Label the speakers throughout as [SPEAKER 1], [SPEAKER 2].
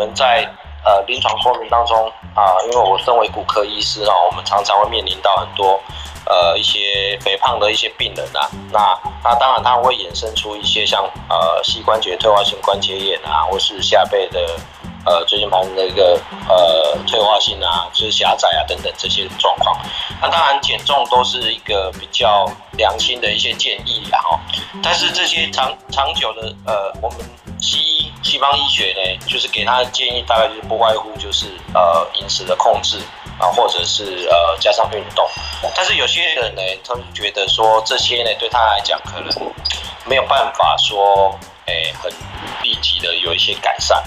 [SPEAKER 1] 们在呃临床说明当中啊，因为我身为骨科医师啊，我们常常会面临到很多呃一些肥胖的一些病人啊，那那当然它会衍生出一些像呃膝关节退化性关节炎啊，或是下背的。呃，椎间盘的一个呃退化性啊，就是狭窄啊等等这些状况。那当然减重都是一个比较良心的一些建议啦哈。但是这些长长久的呃，我们西医西方医学呢，就是给他的建议大概就是不外乎就是呃饮食的控制啊，或者是呃加上运动。但是有些人呢，他们觉得说这些呢对他来讲可能没有办法说诶很立即的有一些改善。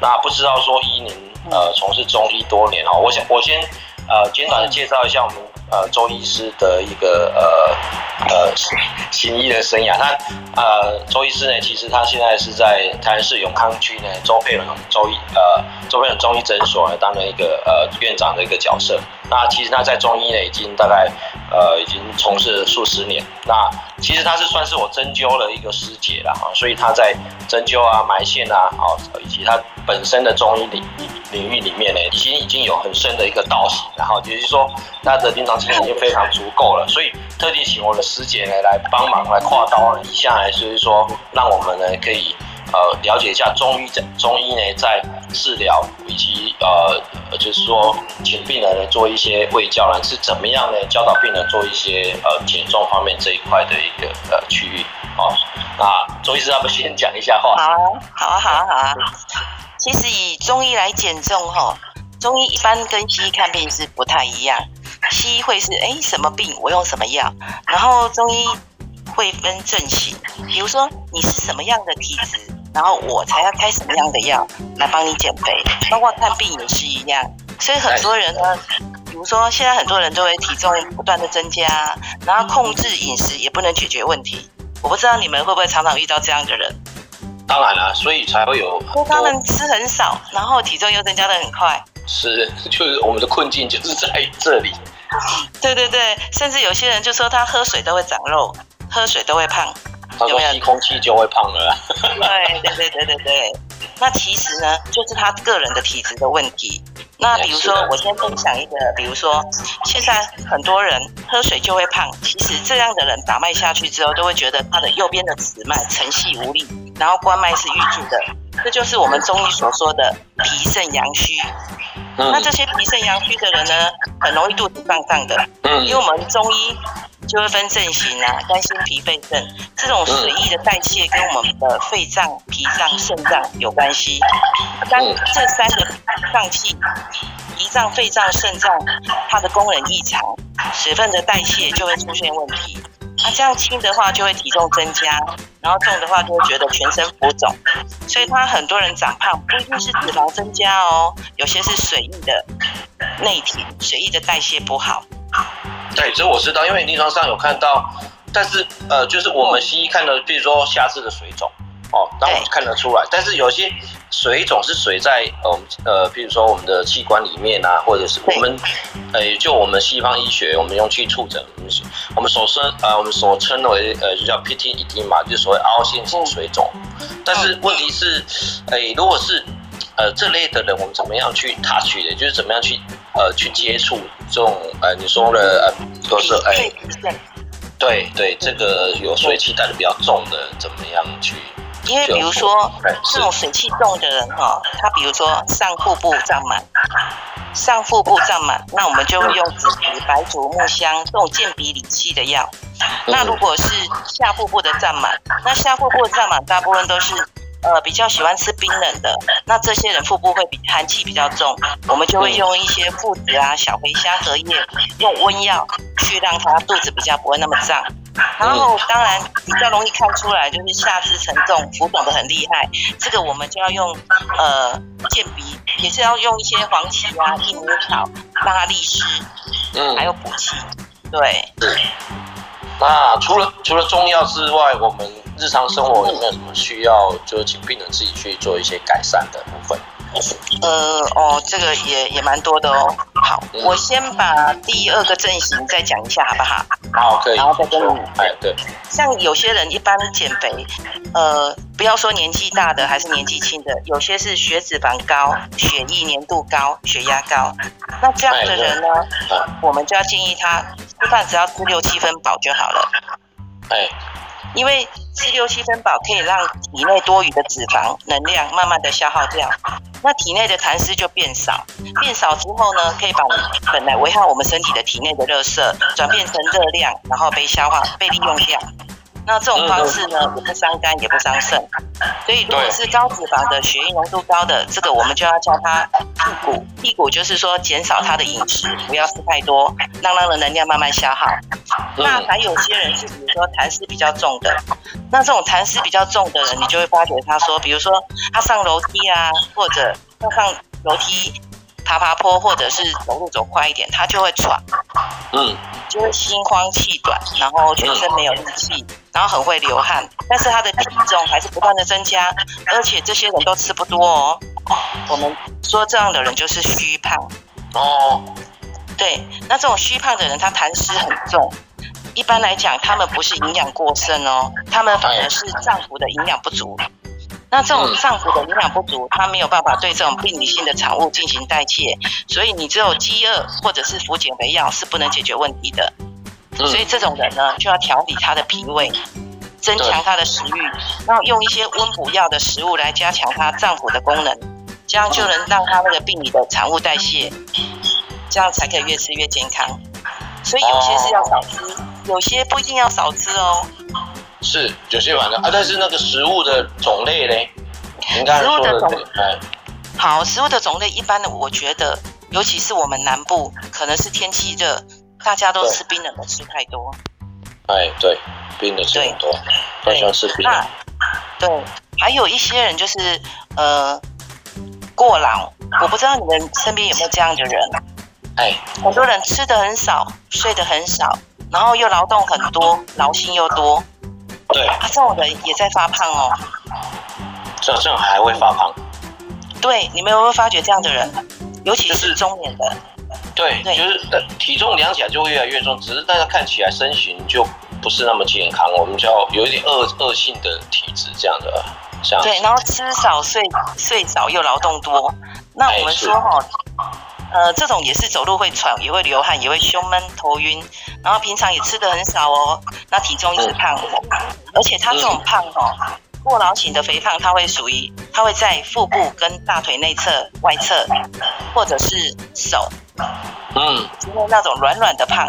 [SPEAKER 1] 那不知道说依您呃从事中医多年哦，我想我先呃简短的介绍一下我们呃周医师的一个呃呃行医的生涯。那呃周医师呢，其实他现在是在台南市永康区呢周佩伦周医呃周佩伦中医诊所呢担任一个呃院长的一个角色。那其实他在中医呢已经大概呃已经从事数十年。那其实他是算是我针灸的一个师姐了哈，所以他在针灸啊埋线啊哦以及他。本身的中医领领域里面呢，已经已经有很深的一个道行，然后也就是说，他的临床经验已经非常足够了，所以特地请我的师姐呢来帮忙来跨刀一下来，所以说让我们呢可以呃了解一下中医在中医呢在治疗以及呃就是说请病人呢做一些胃教呢是怎么样呢教导病人做一些呃减重方面这一块的一个呃区域哦，那周医师要不先讲一下话？
[SPEAKER 2] 好啊，好啊，好啊，好啊。其实以中医来减重哈，中医一般跟西医看病是不太一样。西医会是哎什么病我用什么药，然后中医会分症型，比如说你是什么样的体质，然后我才要开什么样的药来帮你减肥。包括看病也是一样，所以很多人呢，比如说现在很多人都会体重不断的增加，然后控制饮食也不能解决问题。我不知道你们会不会常常遇到这样的人。
[SPEAKER 1] 当然了，所以才会有。
[SPEAKER 2] 他们吃很少，然后体重又增加的很快。
[SPEAKER 1] 是，就是我们的困境就是在这里。
[SPEAKER 2] 对对对，甚至有些人就说他喝水都会长肉，喝水都会胖。
[SPEAKER 1] 他说吸空气就会胖了。
[SPEAKER 2] 对对对对对对。那其实呢，就是他个人的体质的问题。那比如说，我先分享一个，比如说，现在很多人喝水就会胖，其实这样的人把脉下去之后，都会觉得他的右边的尺脉沉细无力，然后关脉是郁住的，这就是我们中医所说的脾肾阳虚。那这些脾肾阳虚的人呢，很容易肚子胀胀的，嗯因为我们中医。就会分症型啊，肝、心、脾、肺、肾这种水液的代谢跟我们的肺脏、脾脏、肾脏有关系。当这三个脏器，脾脏、肺脏、肾脏，它的功能异常，水分的代谢就会出现问题。那这样轻的话就会体重增加，然后重的话就会觉得全身浮肿。所以他很多人长胖不一定是脂肪增加哦，有些是水液的内体，水液的代谢不好。
[SPEAKER 1] 对，这我知道，因为临床上有看到，但是呃，就是我们西医看的，比如说下肢的水肿，哦，那我们看得出来。但是有些水肿是水在呃呃，比如说我们的器官里面啊，或者是我们，呃，就我们西方医学，我们用去触诊，我们所称呃，我们所称为呃，就叫 PTED 嘛，就所谓凹陷性水肿。但是问题是，哎，如果是呃这类的人，我们怎么样去 touch 的，就是怎么样去呃去接触？这种呃，你说的呃，都是哎，对对，这个有水气带的比较重的，怎么样去？
[SPEAKER 2] 因为比如说这种水气重的人哈，他比如说上腹部胀满，上腹部胀满，那我们就会用紫皮、白术、木香这种健脾理气的药。那如果是下腹部的胀满，那下腹部的胀满大部分都是。呃，比较喜欢吃冰冷的，那这些人腹部会比寒气比较重，我们就会用一些附子啊、小茴香、荷叶，用温药去让他肚子比较不会那么胀。然后当然比较容易看出来就是下肢沉重、浮肿的很厉害，这个我们就要用呃健鼻，也是要用一些黄芪啊、益母草让它利湿，嗯，还有补气。对。
[SPEAKER 1] 那除了除了中药之外，我们日常生活有没有什么需要，就是请病人自己去做一些改善的部分？
[SPEAKER 2] 呃，哦，这个也也蛮多的哦。好，我先把第二个阵型再讲一下，好不好？
[SPEAKER 1] 好，可以。
[SPEAKER 2] 然后再跟你，
[SPEAKER 1] 哎，对。
[SPEAKER 2] 像有些人一般减肥，呃，不要说年纪大的还是年纪轻的，有些是血脂肪高、血液粘度高、血压高，那这样的人呢，我们就要建议他吃饭只要吃六七分饱就好了。
[SPEAKER 1] 哎。
[SPEAKER 2] 因为吃六七分饱可以让体内多余的脂肪能量慢慢的消耗掉，那体内的痰湿就变少，变少之后呢，可以把本来危害我们身体的体内的热色转变成热量，然后被消化被利用掉。那这种方式呢，也不伤肝也不伤肾，所以如果是高脂肪的血液浓度高的，这个我们就要叫它辟谷。辟谷就是说减少它的饮食，不要吃太多，让它的能量慢慢消耗。那还有些人是比如说痰湿比较重的，那这种痰湿比较重的人，你就会发觉他说，比如说他上楼梯啊，或者要上楼梯。爬爬坡，或者是走路走快一点，他就会喘，嗯，就会心慌气短，然后全身没有力气，然后很会流汗，但是他的体重还是不断的增加，而且这些人都吃不多哦。我们说这样的人就是虚胖哦。对，那这种虚胖的人，他痰湿很重，一般来讲，他们不是营养过剩哦，他们反而是脏腑的营养不足。那这种脏腑的营养不足，它没有办法对这种病理性的产物进行代谢，所以你只有饥饿或者是服减肥药是不能解决问题的。所以这种人呢，就要调理他的脾胃，增强他的食欲，然后用一些温补药的食物来加强他脏腑的功能，这样就能让他那个病理的产物代谢，这样才可以越吃越健康。所以有些是要少吃，有些不一定要少吃哦。
[SPEAKER 1] 是有些反正啊，但是那个食物的种类呢？
[SPEAKER 2] 食物的种类，好，食物的种类一般的，我觉得，尤其是我们南部，可能是天气热，大家都吃冰冷的吃太多。
[SPEAKER 1] 哎，对，冰的吃很多，都喜欢吃冰的。
[SPEAKER 2] 对，还有一些人就是呃过劳，我不知道你们身边有没有这样的人。哎，很多人吃的很少，睡得很少，然后又劳动很多，劳心又多。
[SPEAKER 1] 对，
[SPEAKER 2] 这种人也在发胖哦。
[SPEAKER 1] 这这样还会发胖？
[SPEAKER 2] 对，你们有没有发觉这样的人，尤其是中年的？
[SPEAKER 1] 对，就是体重量起来就会越来越重，只是大家看起来身形就不是那么健康。我们叫有一点恶恶性的体质这样的，像
[SPEAKER 2] 对，然后吃少、睡睡少又劳动多。那我们说哈。呃，这种也是走路会喘，也会流汗，也会胸闷、头晕，然后平常也吃的很少哦，那体重一直胖，而且他这种胖哦，过劳型的肥胖，它会属于，它会在腹部跟大腿内侧、外侧，或者是手，嗯，就是那种软软的胖，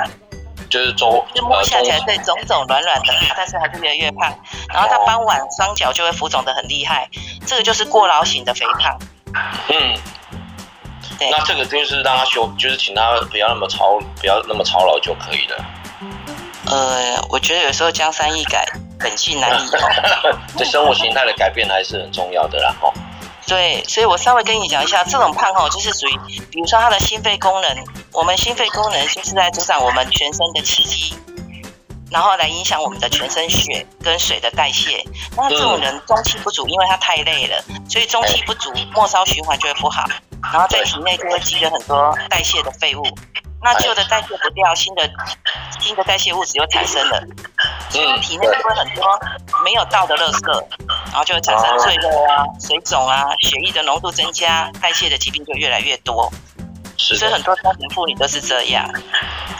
[SPEAKER 1] 就是走，
[SPEAKER 2] 就摸下起来对肿肿软软的，但是还是越来越胖，然后他傍晚双脚就会浮肿的很厉害，这个就是过劳型的肥胖，嗯。
[SPEAKER 1] 那这个就是让他休，就是请他不要那么操，不要那么操劳就可以了。
[SPEAKER 2] 呃，我觉得有时候江山易改，本性难移。
[SPEAKER 1] 对生活形态的改变还是很重要的啦，哈。
[SPEAKER 2] 对，所以我稍微跟你讲一下，这种胖哈，就是属于，比如说他的心肺功能，我们心肺功能就是在主掌我们全身的气机，然后来影响我们的全身血跟水的代谢。那这种人中气不足，因为他太累了，所以中气不足，末梢循环就会不好。然后在体内就会积了很多代谢的废物，那旧的代谢不掉，新的新的代谢物质又产生了，所以体内就会很多没有到的垃圾，然后就会产生赘肉啊、水肿啊、血液的浓度增加，代谢的疾病就越来越多。所以很多家庭妇女都是这样。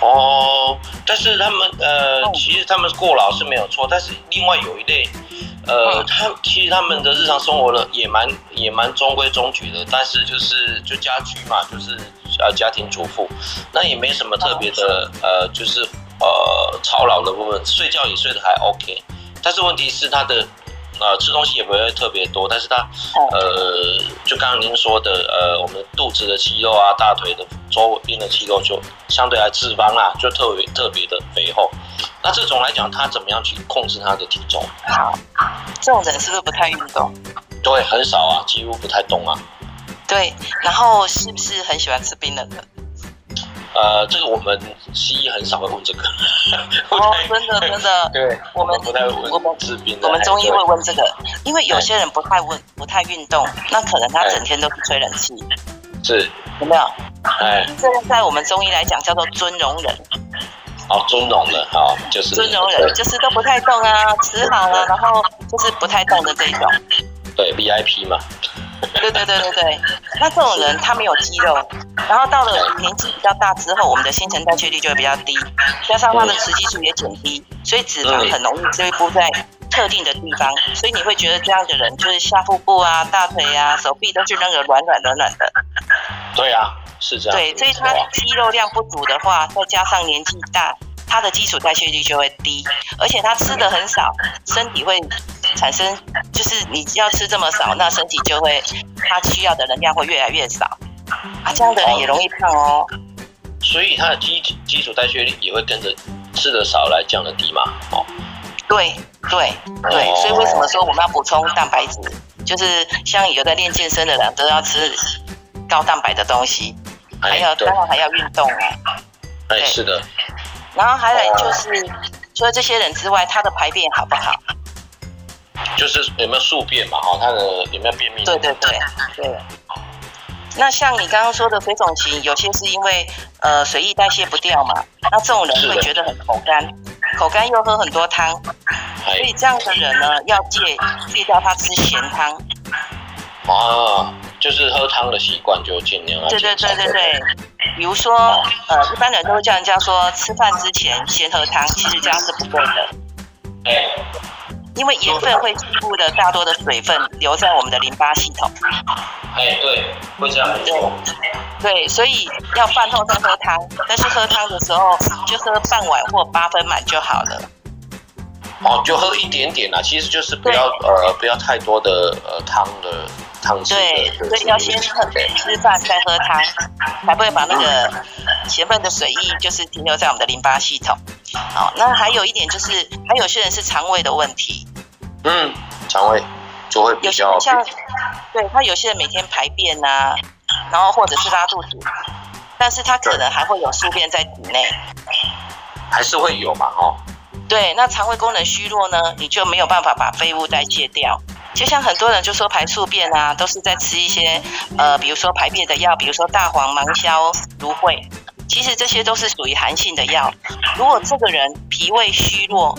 [SPEAKER 1] 哦，但是他们呃，其实他们过劳是没有错，但是另外有一类。呃，他其实他们的日常生活呢也蛮也蛮中规中矩的，但是就是就家居嘛，就是呃家庭主妇，那也没什么特别的呃，就是呃操劳的部分，睡觉也睡得还 OK，但是问题是他的呃吃东西也不会特别多，但是他呃就刚刚您说的呃我们肚子的肌肉啊，大腿的周边的肌肉就相对来脂肪啊就特别特别的肥厚。那这种来讲，他怎么样去控制他的体重？
[SPEAKER 2] 好，这种人是不是不太运动？
[SPEAKER 1] 对，很少啊，几乎不太动啊。
[SPEAKER 2] 对，然后是不是很喜欢吃冰冷的？
[SPEAKER 1] 呃，这个我们西医很少会问这个。
[SPEAKER 2] 哦，真的 真的。
[SPEAKER 1] 对，
[SPEAKER 2] 我们
[SPEAKER 1] 不太问。我们
[SPEAKER 2] 治病。我们中医会问这个，因为有些人不太问，不太运动，那可能他整天都是吹冷气。
[SPEAKER 1] 是
[SPEAKER 2] 有没有？哎，这个在我们中医来讲叫做尊容人。
[SPEAKER 1] 哦，尊容的，好，就是
[SPEAKER 2] 尊容人，就是都不太动啊，吃好了，然后就是不太动的这一种。
[SPEAKER 1] 对，VIP 嘛。
[SPEAKER 2] 对对对对对，那这种人他没有肌肉，然后到了年纪比较大之后，我们的新陈代谢率就会比较低，加上他的雌激素也减低，所以脂肪很容易堆积在特定的地方，所以你会觉得这样的人就是下腹部啊、大腿啊、手臂都是那个软软软软的。
[SPEAKER 1] 对啊，是这样。
[SPEAKER 2] 对，所以他肌肉量不足的话，再加上年纪大。他的基础代谢率就会低，而且他吃的很少，身体会产生，就是你要吃这么少，那身体就会它需要的能量会越来越少，啊，这样的人也容易胖哦。
[SPEAKER 1] 所以它的基基础代谢率也会跟着吃的少来降的低嘛？哦，
[SPEAKER 2] 对对对，所以为什么说我们要补充蛋白质？就是像有在练健身的人都要吃高蛋白的东西，还有当然还要运动啊。
[SPEAKER 1] 哎，是的。
[SPEAKER 2] 然后还有就是，除了这些人之外，他的排便好不好？
[SPEAKER 1] 就是有没有宿便嘛？哈，他的有没有便秘？
[SPEAKER 2] 对对对对。那像你刚刚说的水肿型，有些是因为呃水液代谢不掉嘛，那这种人会觉得很口干，口干又喝很多汤，所以这样的人呢，要戒戒掉他吃咸汤。
[SPEAKER 1] 啊，就是喝汤的习惯就尽量。
[SPEAKER 2] 对对对对对。比如说，呃，一般人都会叫人家说，吃饭之前先喝汤，其实这样是不对的。因为盐分会进入的大多的水分留在我们的淋巴系统。
[SPEAKER 1] 哎，对，会这样
[SPEAKER 2] 做。对，所以要饭后再喝汤，但是喝汤的时候就喝半碗或八分满就好了。
[SPEAKER 1] 哦，就喝一点点啦，其实就是不要呃不要太多的呃汤的。
[SPEAKER 2] 对，所以要先喝吃饭再喝汤，才不会把那个咸分的水液就是停留在我们的淋巴系统。好，那还有一点就是，还有些人是肠胃的问题。
[SPEAKER 1] 嗯，肠胃就会比较
[SPEAKER 2] 像，对他有些人每天排便啊，然后或者是拉肚子，但是他可能还会有宿便在体内，
[SPEAKER 1] 还是会有嘛？哦。
[SPEAKER 2] 对，那肠胃功能虚弱呢，你就没有办法把废物代谢掉。就像很多人就说排宿便啊，都是在吃一些呃，比如说排便的药，比如说大黄、芒硝、芦荟，其实这些都是属于寒性的药。如果这个人脾胃虚弱，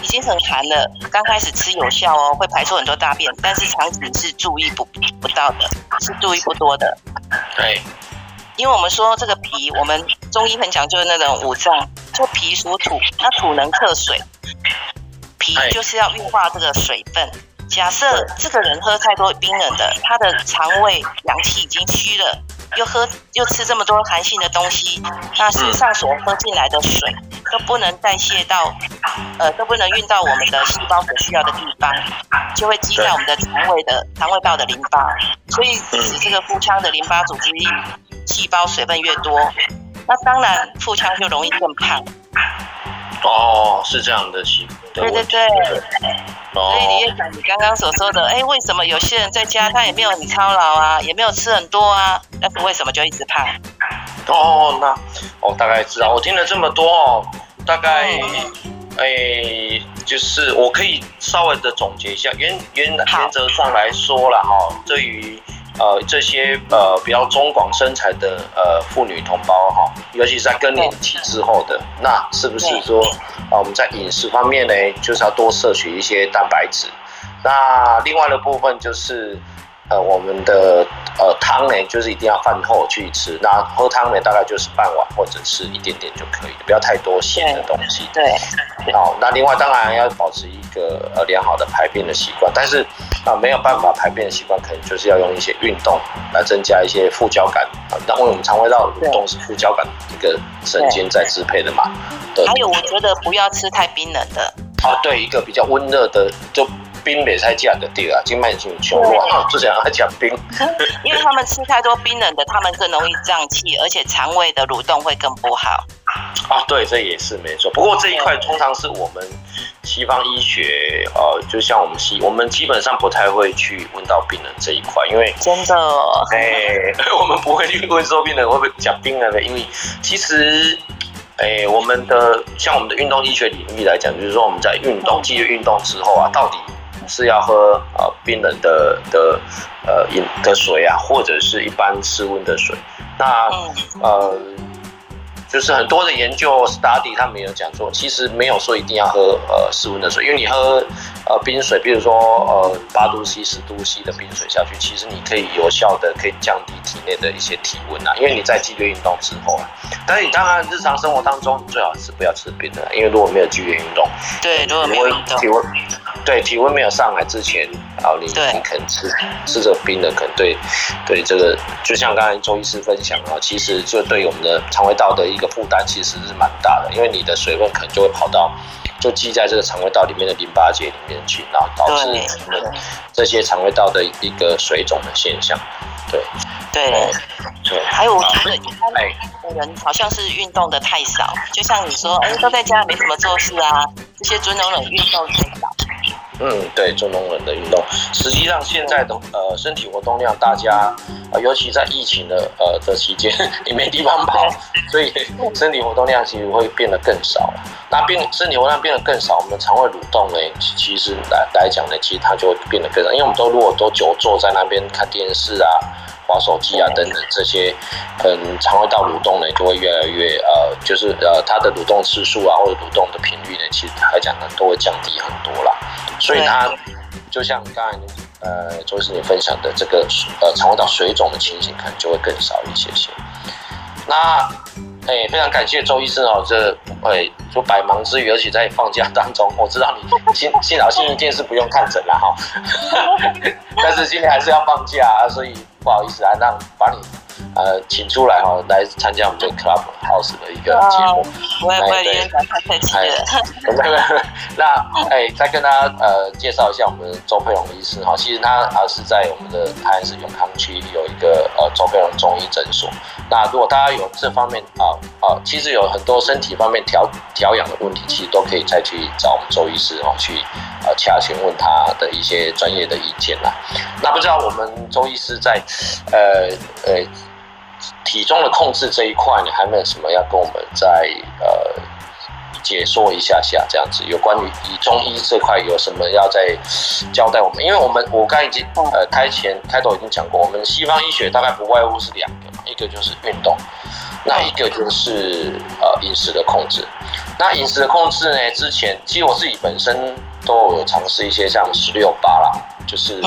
[SPEAKER 2] 已经很寒了，刚开始吃有效哦，会排出很多大便，但是长期是注意不不到的，是注意不多的。
[SPEAKER 1] 对，
[SPEAKER 2] 因为我们说这个脾，我们中医很讲究那种五脏，就脾属土，那土能克水，脾就是要运化这个水分。假设这个人喝太多冰冷的，他的肠胃阳气已经虚了，又喝又吃这么多寒性的东西，那身上所喝进来的水都不能代谢到，呃，都不能运到我们的细胞所需要的地方，就会积在我们的肠胃的肠胃道的淋巴，所以使这个腹腔的淋巴组织细胞水分越多，那当然腹腔就容易更胖。
[SPEAKER 1] 哦，是这样的情
[SPEAKER 2] 对对对。所以你也讲你刚刚所说的，哎，为什么有些人在家他也没有很操劳啊，也没有吃很多啊，但是为什么就一直胖？
[SPEAKER 1] 哦，那我大概知道，我听了这么多哦，大概，哎，就是我可以稍微的总结一下，原原原则上来说了哈，对于。呃，这些呃比较中广身材的呃妇女同胞哈，尤其是在更年期之后的，那是不是说啊我们在饮食方面呢，就是要多摄取一些蛋白质？那另外的部分就是。呃，我们的呃汤呢，就是一定要饭后去吃。那喝汤呢，大概就是半碗或者是一点点就可以了，不要太多咸的东西。
[SPEAKER 2] 对。
[SPEAKER 1] 好，那另外当然要保持一个呃良好的排便的习惯，但是啊没有办法排便的习惯，可能就是要用一些运动来增加一些副交感啊，因为我们肠胃道蠕动是副交感一个神经在支配的嘛。
[SPEAKER 2] 还有，我觉得不要吃太冰冷的。
[SPEAKER 1] 啊，对，一个比较温热的就。冰没太降的地啊，经脉性穷弱，就想要讲冰。
[SPEAKER 2] 因为他们吃太多冰冷的，他们更容易胀气，而且肠胃的蠕动会更不好。
[SPEAKER 1] 啊，对，这也是没错。不过这一块通常是我们西方医学，呃，就像我们西，我们基本上不太会去问到病人这一块，因为
[SPEAKER 2] 真的，
[SPEAKER 1] 哎，我们不会去问说病人会不会讲冰冷的，因为其实，哎，我们的像我们的运动医学领域来讲，就是说我们在运动、继续运动之后啊，到底是要喝呃冰冷的的呃饮的水啊，或者是一般室温的水。那呃。就是很多的研究 study，他们有讲说，其实没有说一定要喝呃室温的水，因为你喝呃冰水，比如说呃八度 C、十度 C 的冰水下去，其实你可以有效的可以降低体内的一些体温啊，因为你在剧烈运动之后啊。但是你当然日常生活当中，最好是不要吃冰的，因为如果没有剧烈运动，
[SPEAKER 2] 对，如果没有
[SPEAKER 1] 体温，对体温没有上来之前，然后你你可能吃吃这个冰的，可能对对这个，就像刚才周医师分享啊，其实就对我们的肠胃道的一个。负担其实是蛮大的，因为你的水分可能就会跑到，就积在这个肠胃道里面的淋巴结里面去，然后导致这些肠胃道的一个水肿的现象。对，
[SPEAKER 2] 对，对。还有我觉得一般的人好像是运动的太少，就像你说，哎，都在家没怎么做事啊，这些尊荣人运动太少。
[SPEAKER 1] 嗯，对，中东人的运动，实际上现在的呃身体活动量，大家呃尤其在疫情的呃的期间，也没地方跑，所以身体活动量其实会变得更少。那变身体活动量变得更少，我们的肠胃蠕动呢，其实来来讲呢，其实它就会变得更少，因为我们都如果都久坐在那边看电视啊、滑手机啊等等这些，嗯，肠胃道蠕动呢就会越来越呃，就是呃它的蠕动次数啊或者蠕动的频率呢，其实来讲呢都会降低很多啦。所以它就像刚才呃周医师你分享的这个呃肠胃道水肿的情形，可能就会更少一些些。那哎，非常感谢周医生哦，这哎说百忙之余，而且在放假当中，我知道你幸幸好幸运件是不用看诊了哈，但是今天还是要放假啊，所以不好意思啊，让把你。呃，请出来哈，来参加我们这个 Club House 的一个节目。
[SPEAKER 2] 我也不会，院长太客气了。
[SPEAKER 1] 那哎，再跟大家呃介绍一下我们周佩荣医师哈，其实他啊是在我们的台南市永康区有一个呃周佩荣中医诊所。那如果大家有这方面啊啊，其实有很多身体方面调调养的问题，其实都可以再去找我们周医师哦去呃洽询问他的一些专业的意见啦。那不知道我们周医师在呃呃。体重的控制这一块，你还没有什么要跟我们再呃解说一下下这样子？有关于以中医这块有什么要再交代我们？因为我们我刚已经呃开前开头已经讲过，我们西方医学大概不外乎是两个嘛，一个就是运动，那一个就是呃饮食的控制。那饮食的控制呢，之前其实我自己本身都有尝试一些像十六八啦，就是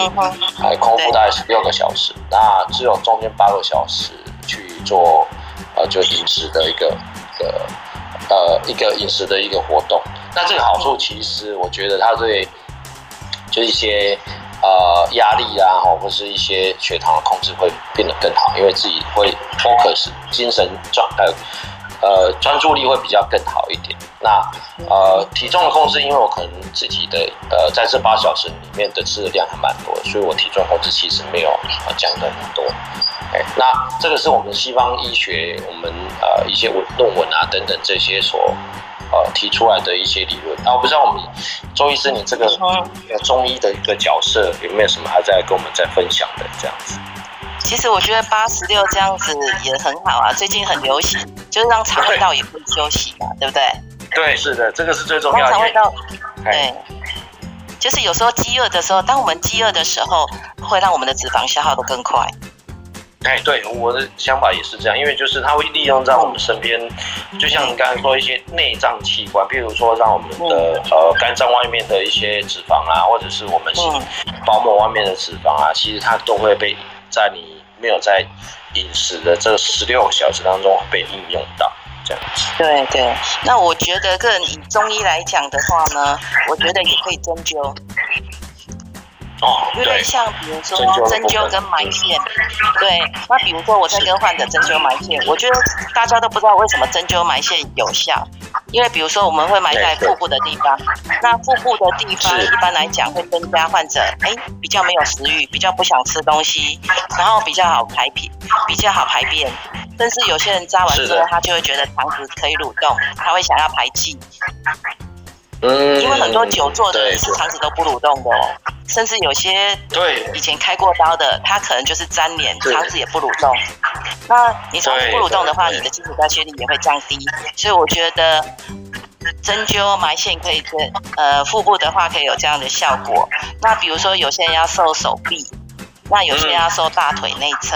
[SPEAKER 1] 还空腹大概十六个小时，那只有中间八个小时。去做呃，就饮食的一个一个呃一个饮食的一个活动。那这个好处其实我觉得他对就一些呃压力啊，或是一些血糖的控制会变得更好，因为自己会 focus 精神状态呃专注力会比较更好一点。那呃体重的控制，因为我可能自己的呃在这八小时里面的吃的量还蛮多，所以我体重控制其实没有降的很多。哎，那这个是我们西方医学，我们呃一些文论文啊等等这些所呃提出来的一些理论。那我不知道我们周医师你这个中医的一个角色有没有什么还在跟我们在分享的这样子？
[SPEAKER 2] 其实我觉得八十六这样子也很好啊，最近很流行，就是让肠胃道也可以休息嘛，对不对？
[SPEAKER 1] 对，是的，这个是最重要的。
[SPEAKER 2] 肠胃道，对，就是有时候饥饿的时候，当我们饥饿的时候，会让我们的脂肪消耗的更快。
[SPEAKER 1] 哎，对，我的想法也是这样，因为就是它会利用在我们身边，就像你刚才说一些内脏器官，譬如说让我们的呃肝脏外面的一些脂肪啊，或者是我们心包膜外面的脂肪啊，其实它都会被在你没有在饮食的这十六个小时当中被应用到，这样子。
[SPEAKER 2] 对对，那我觉得个人以中医来讲的话呢，我觉得也可以针灸。
[SPEAKER 1] 哦，
[SPEAKER 2] 因为像比如说针灸跟埋线，对，那比如说我在跟患者针灸埋线，我觉得大家都不知道为什么针灸埋线有效，因为比如说我们会埋在腹部的地方，那腹部的地方一般来讲会增加患者哎比较没有食欲，比较不想吃东西，然后比较好排便，比较好排便，但是有些人扎完之后他就会觉得肠子可以蠕动，他会想要排气。嗯，因为很多久坐的人是肠子都不蠕动的，甚至有些
[SPEAKER 1] 对
[SPEAKER 2] 以前开过刀的，他可能就是粘连，肠子也不蠕动。那你肠子不蠕动的话，你的基础代谢率也会降低。所以我觉得针灸埋线可以针，呃，腹部的话可以有这样的效果。那比如说有些人要瘦手臂，那有些人要瘦大腿内侧，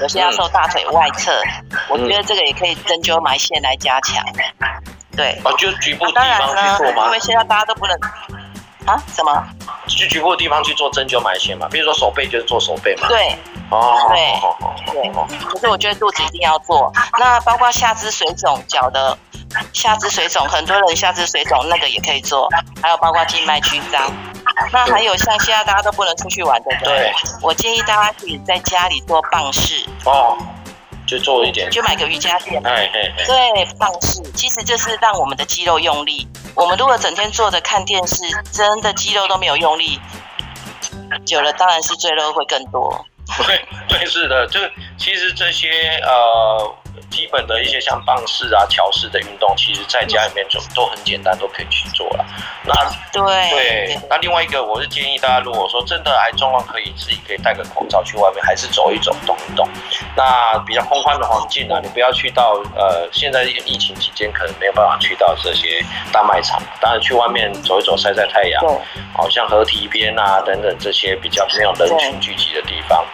[SPEAKER 2] 有些要瘦大腿外侧，我觉得这个也可以针灸埋线来加强。对，
[SPEAKER 1] 哦，就局部地方去做吗？
[SPEAKER 2] 因为现在大家都不能啊，什么？
[SPEAKER 1] 去局部地方去做针灸埋线嘛？比如说手背就是做手背嘛？
[SPEAKER 2] 对。哦。对对。可是我觉得肚子一定要做。那包括下肢水肿，脚的下肢水肿，很多人下肢水肿那个也可以做。还有包括静脉曲张。那还有像现在大家都不能出去玩的，对。我建议大家可以在家里做棒式。哦。
[SPEAKER 1] 就做一点，
[SPEAKER 2] 就买个瑜伽垫。对，放肆，其实就是让我们的肌肉用力。我们如果整天坐着看电视，真的肌肉都没有用力，久了当然是赘肉会更多。
[SPEAKER 1] 对对是的，就其实这些呃。基本的一些像棒式啊、桥式的运动，其实在家里面就都很简单，都可以去做了。那
[SPEAKER 2] 对
[SPEAKER 1] 对，那另外一个，我是建议大家，如果说真的还状况可以，自己可以戴个口罩去外面，还是走一走、动一动。那比较空旷的环境啊，你不要去到呃，现在疫情期间可能没有办法去到这些大卖场，当然去外面走一走、晒晒太阳，好像河堤边啊等等这些比较没有人群聚集的地方。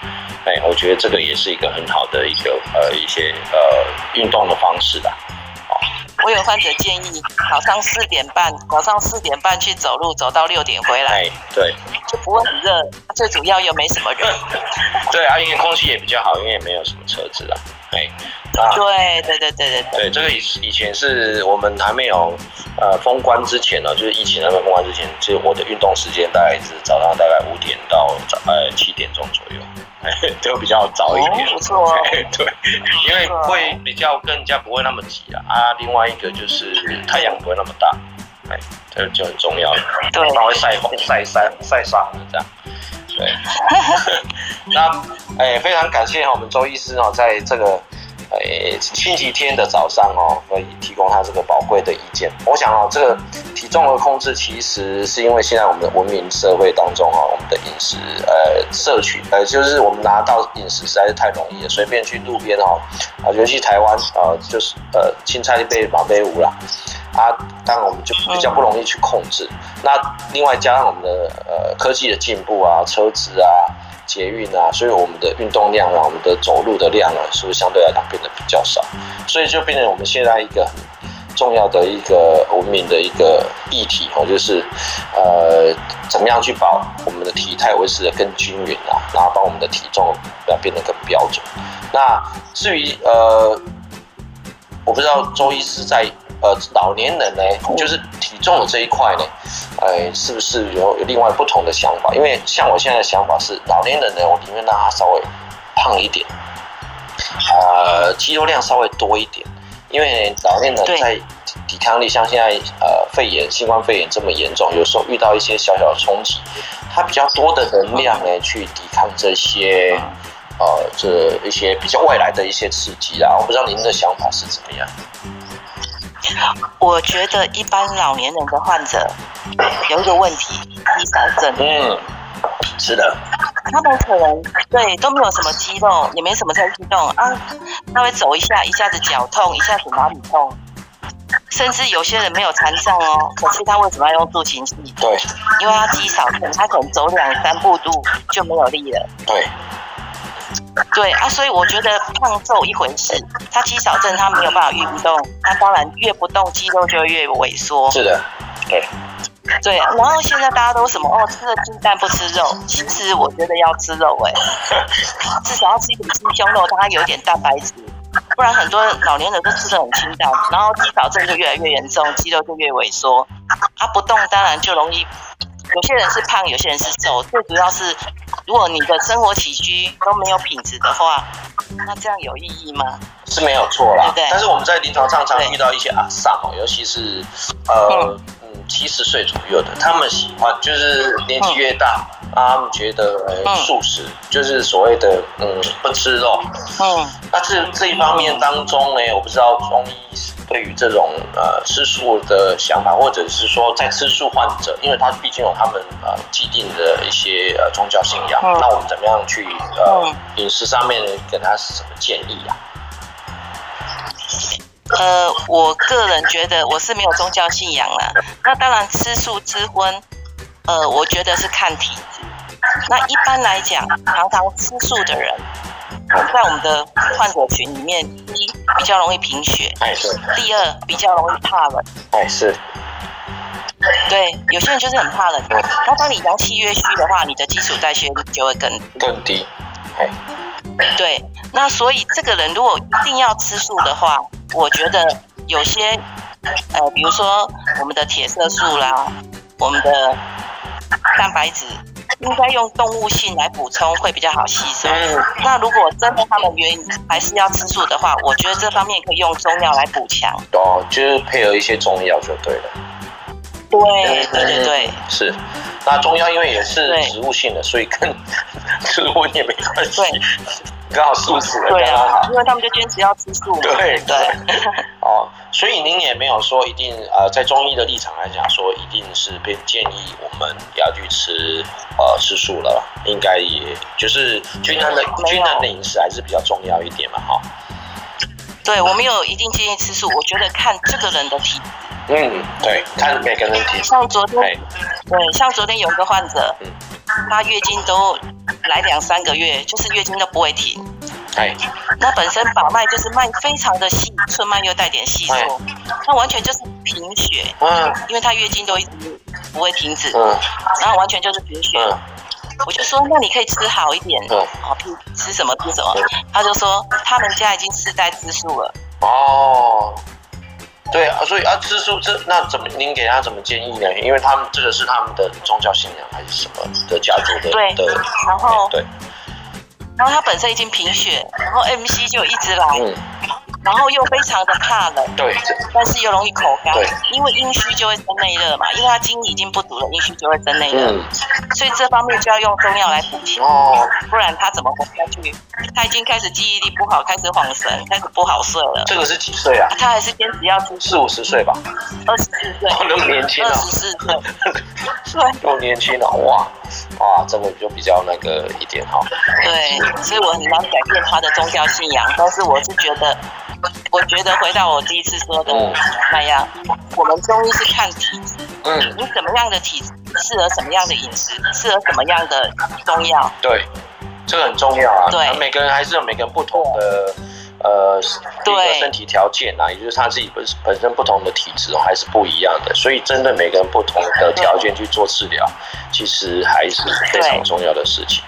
[SPEAKER 1] 哎，我觉得这个也是一个很好的一个呃一些呃运动的方式的。
[SPEAKER 2] 我有患者建议，早上四点半，早上四点半去走路，走到六点回来。哎，
[SPEAKER 1] 对，
[SPEAKER 2] 就不会很热，最主要又没什么人。
[SPEAKER 1] 对啊，因为空气也比较好，因为也没有什么车子啊。哎，
[SPEAKER 2] 对对对对对
[SPEAKER 1] 对，这个以以前是我们还没有呃封关之前呢，就是疫情还没封关之前，其实我的运动时间大概是早上大概五点到早呃七点钟左右。就比较早一点，
[SPEAKER 2] 不错，
[SPEAKER 1] 对，因为会比较更加不会那么急啊。啊，另外一个就是太阳不会那么大，哎，这就很重要了。
[SPEAKER 2] 对，
[SPEAKER 1] 它会晒红、晒伤、晒伤的这样。对，那哎，非常感谢我们周医师哦，在这个。诶，星期天的早上哦，可以提供他这个宝贵的意见。我想哦，这个体重的控制，其实是因为现在我们的文明社会当中哦，我们的饮食呃摄取呃，就是我们拿到饮食实在是太容易了，随便去路边哦，啊，尤其台湾啊，就是呃青菜被马杯无啦，啊，当然我们就比较不容易去控制。那另外加上我们的呃科技的进步啊，车子啊。捷运啊，所以我们的运动量啊，我们的走路的量啊，是不是相对来讲变得比较少？所以就变成我们现在一个很重要的一个文明的一个议题哦，就是呃，怎么样去把我们的体态维持的更均匀啊，然后把我们的体重要变得更标准。那至于呃，我不知道周医师在。呃，老年人呢，就是体重的这一块呢，哎，是不是有有另外不同的想法？因为像我现在的想法是，老年人呢，我宁愿让他稍微胖一点，呃，肌肉量稍微多一点，因为老年人在抵抗力，像现在呃肺炎、新冠肺炎这么严重，有时候遇到一些小小的冲击，他比较多的能量呢，去抵抗这些呃这一些比较外来的一些刺激啊。我不知道您的想法是怎么样。
[SPEAKER 2] 我觉得一般老年人的患者有一个问题，肌少症。
[SPEAKER 1] 嗯，是的。
[SPEAKER 2] 他们可能对都没有什么肌肉，也没什么在运动啊，他会走一下，一下子脚痛，一下子哪里痛，甚至有些人没有残障哦，可是他为什么要用助行器？
[SPEAKER 1] 对，
[SPEAKER 2] 因为他肌少症，他可能走两三步路就没有力了。
[SPEAKER 1] 对。
[SPEAKER 2] 对啊，所以我觉得胖瘦一回事，他肌少症他没有办法运动，他当然越不动肌肉就越萎缩。
[SPEAKER 1] 是的，对，
[SPEAKER 2] 对。然后现在大家都什么哦，吃了鸡蛋不吃肉，其实我觉得要吃肉哎，至少要吃一点鸡胸肉，它有点蛋白质，不然很多老年人都吃的很清淡，然后肌少症就越来越严重，肌肉就越萎缩。他不动当然就容易，有些人是胖，有些人是瘦，最主要是。如果你的生活起居都没有品质的话，那这样有意义吗？
[SPEAKER 1] 是没有错啦，但是我们在临床上常遇到一些阿萨哦，尤其是呃嗯七十岁左右的，他们喜欢就是年纪越大，他们觉得素食就是所谓的嗯不吃肉。嗯，那这这一方面当中呢，我不知道中医。对于这种呃吃素的想法，或者是说在吃素患者，因为他毕竟有他们呃既定的一些呃宗教信仰，那我们怎么样去呃饮食上面给他什么建议啊？
[SPEAKER 2] 呃，我个人觉得我是没有宗教信仰啦。那当然吃素吃荤，呃，我觉得是看体质。那一般来讲，常常吃素的人，在我们的患者群里面，一比较容易贫血，
[SPEAKER 1] 哎是，
[SPEAKER 2] 第二比较容易怕冷，
[SPEAKER 1] 哎是，
[SPEAKER 2] 对，有些人就是很怕冷。那当你阳气越虚的话，你的基础代谢率就会更
[SPEAKER 1] 更低，哎，
[SPEAKER 2] 对。那所以这个人如果一定要吃素的话，我觉得有些呃，比如说我们的铁色素啦，我们的蛋白质，应该用动物性来补充会比较好吸收。
[SPEAKER 1] 嗯，
[SPEAKER 2] 那如果真的他们原还是要吃素的话，我觉得这方面可以用中药来补强。
[SPEAKER 1] 哦，就是配合一些中药就对了。
[SPEAKER 2] 对对对对，
[SPEAKER 1] 是。那中药因为也是植物性的，所以跟 吃荤也没关系
[SPEAKER 2] 对，
[SPEAKER 1] 刚好素食的
[SPEAKER 2] 对
[SPEAKER 1] 刚刚好，。
[SPEAKER 2] 啊因为他们就坚持要吃素嘛。
[SPEAKER 1] 对
[SPEAKER 2] 对。
[SPEAKER 1] 哦，所以您也没有说一定呃，在中医的立场来讲，说一定是被建议我们要去吃呃吃素了，应该也就是均衡的均衡的饮食还是比较重要一点嘛，哈、
[SPEAKER 2] 对，我没有一定建议吃素，我觉得看这个人的体质。
[SPEAKER 1] 嗯，对，看每个人体质，
[SPEAKER 2] 像昨天，
[SPEAKER 1] 哎，
[SPEAKER 2] 对，像昨天有一个患者
[SPEAKER 1] 嗯，
[SPEAKER 2] 她月经都来两三个月，就是月经都不会停。
[SPEAKER 1] 哎，
[SPEAKER 2] 那本身把脉就是脉非常的细，寸脉又带点细缩，那完全就是贫血，
[SPEAKER 1] 嗯
[SPEAKER 2] 因为她月经都一直不会停止，
[SPEAKER 1] 嗯
[SPEAKER 2] 然后完全就是贫血。
[SPEAKER 1] 嗯
[SPEAKER 2] 我就说，那你可以吃好一点，
[SPEAKER 1] 嗯，
[SPEAKER 2] 好，吃什么吃什么。他就说他们家已经世代吃素了。
[SPEAKER 1] 哦，对啊，所以啊，吃素这那怎么您给他怎么建议呢？因为他们这个是他们的宗教信仰还是什么的家族的
[SPEAKER 2] 对
[SPEAKER 1] 的，
[SPEAKER 2] 然后，
[SPEAKER 1] 对，
[SPEAKER 2] 然后他本身已经贫血，然后 MC 就一直来，
[SPEAKER 1] 嗯，
[SPEAKER 2] 然后又非常的怕冷，
[SPEAKER 1] 对，
[SPEAKER 2] 但是又容易口干
[SPEAKER 1] 对，
[SPEAKER 2] 因为阴虚就会生内热嘛，因为他精已经不足了，阴虚就会生内热，
[SPEAKER 1] 嗯，
[SPEAKER 2] 所以这方面就要用中药来补气，
[SPEAKER 1] 哦，
[SPEAKER 2] 不然他怎么活下去？他已经开始记忆力不好，开始晃神，开始不好睡了，
[SPEAKER 1] 这个是几岁啊？
[SPEAKER 2] 他还是坚持要吃
[SPEAKER 1] 四五十岁吧，
[SPEAKER 2] 二十四岁，
[SPEAKER 1] 哦，那么年轻啊，
[SPEAKER 2] 二十四岁，对。
[SPEAKER 1] 那么年轻啊，哇哇，这个就比较那个一点哈。
[SPEAKER 2] 对，所以我很难改变他的宗教信仰，但是我是觉得，我觉得回到我第一次说的
[SPEAKER 1] 嗯。
[SPEAKER 2] 那样，我们中医是看体质，
[SPEAKER 1] 嗯，
[SPEAKER 2] 你什么样的体质适合什么样的饮食，适合什么样的中药，
[SPEAKER 1] 对，这个很重要啊。
[SPEAKER 2] 对。
[SPEAKER 1] 每个人还是有每个人不同的呃一个
[SPEAKER 2] 对
[SPEAKER 1] 身体条件啊，也就是他自己本本身不同的体质哦，还是不一样的。所以针对每个人不同的条件去做治疗，其实还是非常重要的事情。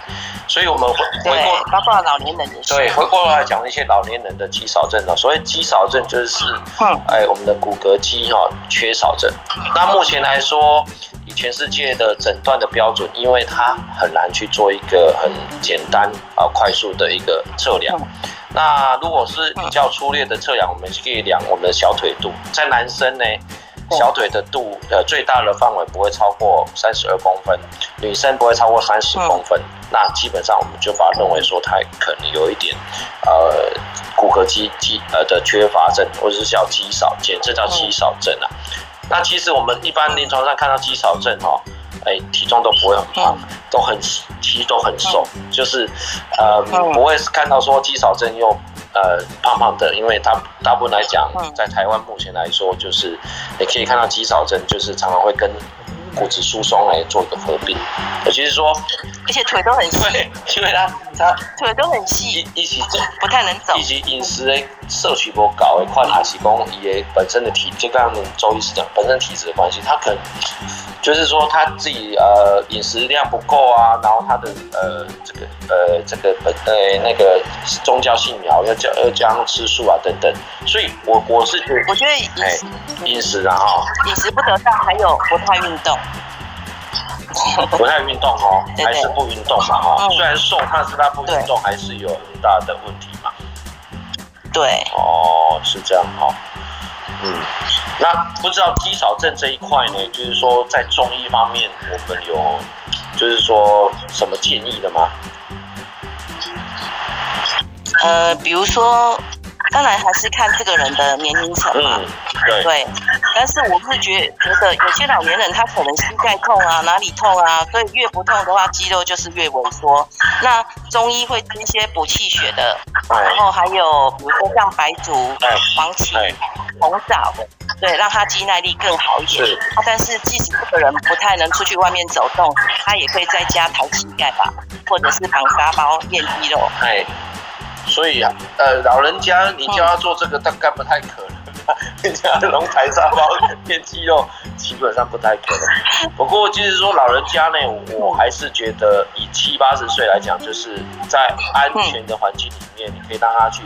[SPEAKER 1] 所以我们回回过，
[SPEAKER 2] 包括老年人也是，
[SPEAKER 1] 对，回过来讲一些老年人的肌少症呢。所谓肌少症就是，
[SPEAKER 2] 嗯
[SPEAKER 1] 哎，我们的骨骼肌哈、缺少症。那目前来说，以全世界的诊断的标准，因为它很难去做一个很简单啊、快速的一个测量。
[SPEAKER 2] 嗯
[SPEAKER 1] 那如果是比较粗略的测量，我们可以量我们的小腿肚。在男生呢，小腿的肚呃最大的范围不会超过三十二公分，女生不会超过三十公分。那基本上我们就把它认为说它可能有一点呃骨骼肌肌呃的缺乏症，或者是叫肌少，简称叫肌少症啊。那其实我们一般临床上看到肌少症哈、哦，哎，体重都不会很胖，都很其实都很瘦，就是呃
[SPEAKER 2] 嗯。
[SPEAKER 1] 不会看到说肌少症又呃胖胖的，因为大大部分来讲
[SPEAKER 2] 嗯，
[SPEAKER 1] 在台湾目前来说，就是你可以看到肌少症，就是常常会跟骨质疏松来做一个合并，也就是说，
[SPEAKER 2] 而且腿都很细，
[SPEAKER 1] 对，因为他他
[SPEAKER 2] 腿都很细，
[SPEAKER 1] 一一起
[SPEAKER 2] 不太能走
[SPEAKER 1] 以。及饮食的摄取不高的款，还是讲伊的本身的体，就刚刚周医师讲，本身体质的关系，他可能就是说他自己呃饮食量不够啊，然后他的呃这个呃这个本呃那个宗教信仰要加要加上吃素啊等等，所以我我是觉得
[SPEAKER 2] 我觉得饮
[SPEAKER 1] 哎
[SPEAKER 2] 食
[SPEAKER 1] 饮食然后，
[SPEAKER 2] 饮食不得当，还有不太运动。
[SPEAKER 1] 不太运动哦，还是不运动嘛哈，
[SPEAKER 2] 嗯。
[SPEAKER 1] 虽然瘦，但是他不运动还是有很大的问题嘛。
[SPEAKER 2] 对，
[SPEAKER 1] 哦，是这样哈、嗯，那不知道肌少症这一块呢，就是说在中医方面，我们有就是说什么建议的吗？
[SPEAKER 2] 呃，比如说当然还是看这个人的年龄层嘛。
[SPEAKER 1] 嗯，对，
[SPEAKER 2] 对，但是我是觉觉得有些老年人他可能膝盖痛啊，哪里痛啊，所以越不痛的话，肌肉就是越萎缩。那中医会吃一些补气血的，然后还有比如说像白术、黄芪、红枣，对，让他肌耐力更好一点。啊，但是即使这个人不太能出去外面走动，他也可以在家抬膝盖吧，或者是绑沙包练肌肉。
[SPEAKER 1] 哎，所以啊，呃，老人家你叫他做这个，大概不太可能。人家龙抬沙包 练肌肉，基本上不太可能。不过就是说，老人家呢，我还是觉得以七八十岁来讲，就是在安全的环境里面，你可以让他去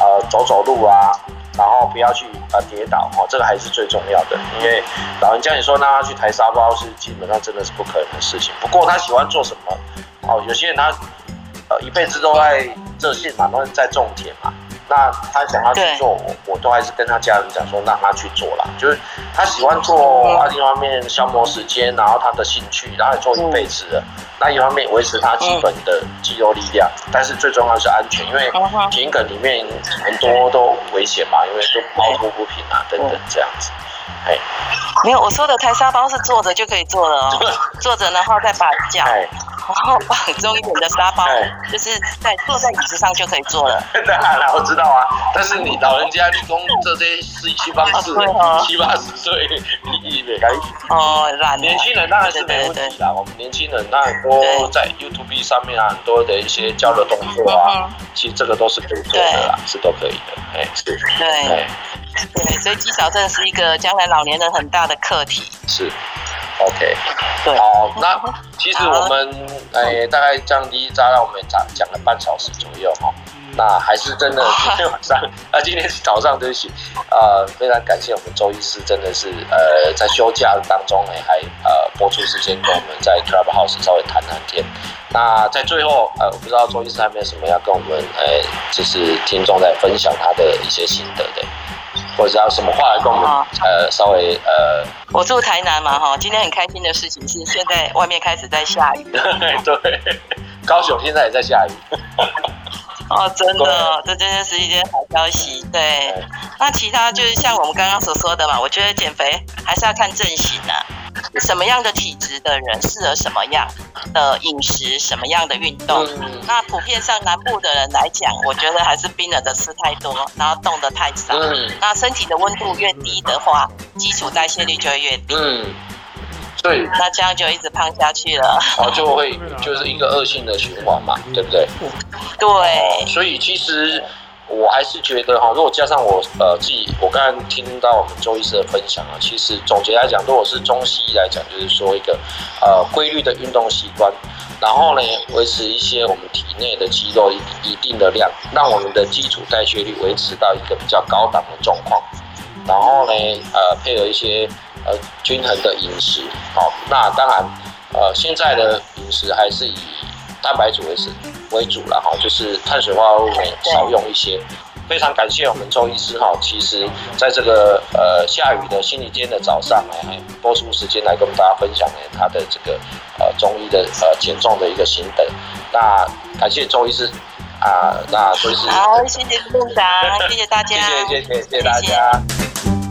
[SPEAKER 1] 呃走走路啊，然后不要去呃跌倒哦，这个还是最重要的。因为老人家你说让他去抬沙包，是基本上真的是不可能的事情。不过他喜欢做什么？哦，有些人他呃一辈子都在这些嘛，都是在种田嘛。那他想要去做，我我都还是跟他家人讲说，让他去做啦。就是他喜欢做，啊，一方面消磨时间，然后他的兴趣，然后做一辈子的。那一方面维持他基本的肌肉力量，但是最重要是安全，因为田埂里面很多都危险嘛，因为都凹凸不平啊等等这样子。哎，
[SPEAKER 2] 没有，我说的抬沙包是坐着就可以坐了哦，坐着然后再把脚。然后放重一点的沙包，就是在坐在椅子上就可以坐了。
[SPEAKER 1] 当然了，我知道啊。但是你老人家，你工这些是七八十、七八十岁，你没该
[SPEAKER 2] 哦，懒。
[SPEAKER 1] 年轻人当然是没问题啦。我们年轻人那很多在 YouTube 上面啊，很多的一些交流动作啊，其实这个都是可以做的啦，是都可以的。哎，是。
[SPEAKER 2] 对。对，所以肌少症是一个将来老年人很大的课题。
[SPEAKER 1] 是。OK，好，那其实我们诶大概降低扎让我们讲讲了半小时左右哈，那还是真的今天晚上啊今天是早上对不起，呃非常感谢我们周医师真的是呃在休假当中呢还呃播出时间跟我们在 Clubhouse 稍微谈谈天，那在最后呃我不知道周医师还没有什么要跟我们诶就是听众在分享他的一些心得的。或者要什么话来跟我们呃稍微呃，
[SPEAKER 2] 我住台南嘛哈，今天很开心的事情是现在外面开始在下雨。
[SPEAKER 1] 对，高雄现在也在下雨。
[SPEAKER 2] 哦，真的，这真的是一件好消息。对，那其他就是像我们刚刚所说的嘛，我觉得减肥还是要看阵型啊。什么样的体质的人适合什么样的饮食，什么样的运动？那普遍上南部的人来讲，我觉得还是冰冷的吃太多，然后动的太少。那身体的温度越低的话，基础代谢率就会越低。嗯，
[SPEAKER 1] 对。
[SPEAKER 2] 那这样就一直胖下去了。
[SPEAKER 1] 然后就会就是一个恶性的循环嘛，对不对？
[SPEAKER 2] 对。
[SPEAKER 1] 所以其实。我还是觉得哈，如果加上我呃自己，我刚刚听到我们周医师的分享啊，其实总结来讲，如果是中西医来讲，就是说一个呃规律的运动习惯，然后呢维持一些我们体内的肌肉一定的量，让我们的基础代谢率维持到一个比较高档的状况，然后呢呃配合一些呃均衡的饮食，好，那当然呃现在的饮食还是以。蛋白质为是为主了哈，就是碳水化合物少用一些。非常感谢我们周医师哈，其实在这个呃下雨的星期天的早上哎，播出时间来跟大家分享呢他的这个呃中医的呃减重的一个心得。那感谢周医师啊，那周医师
[SPEAKER 2] 好，谢谢部长，谢谢大家，
[SPEAKER 1] 谢谢谢谢谢谢大家。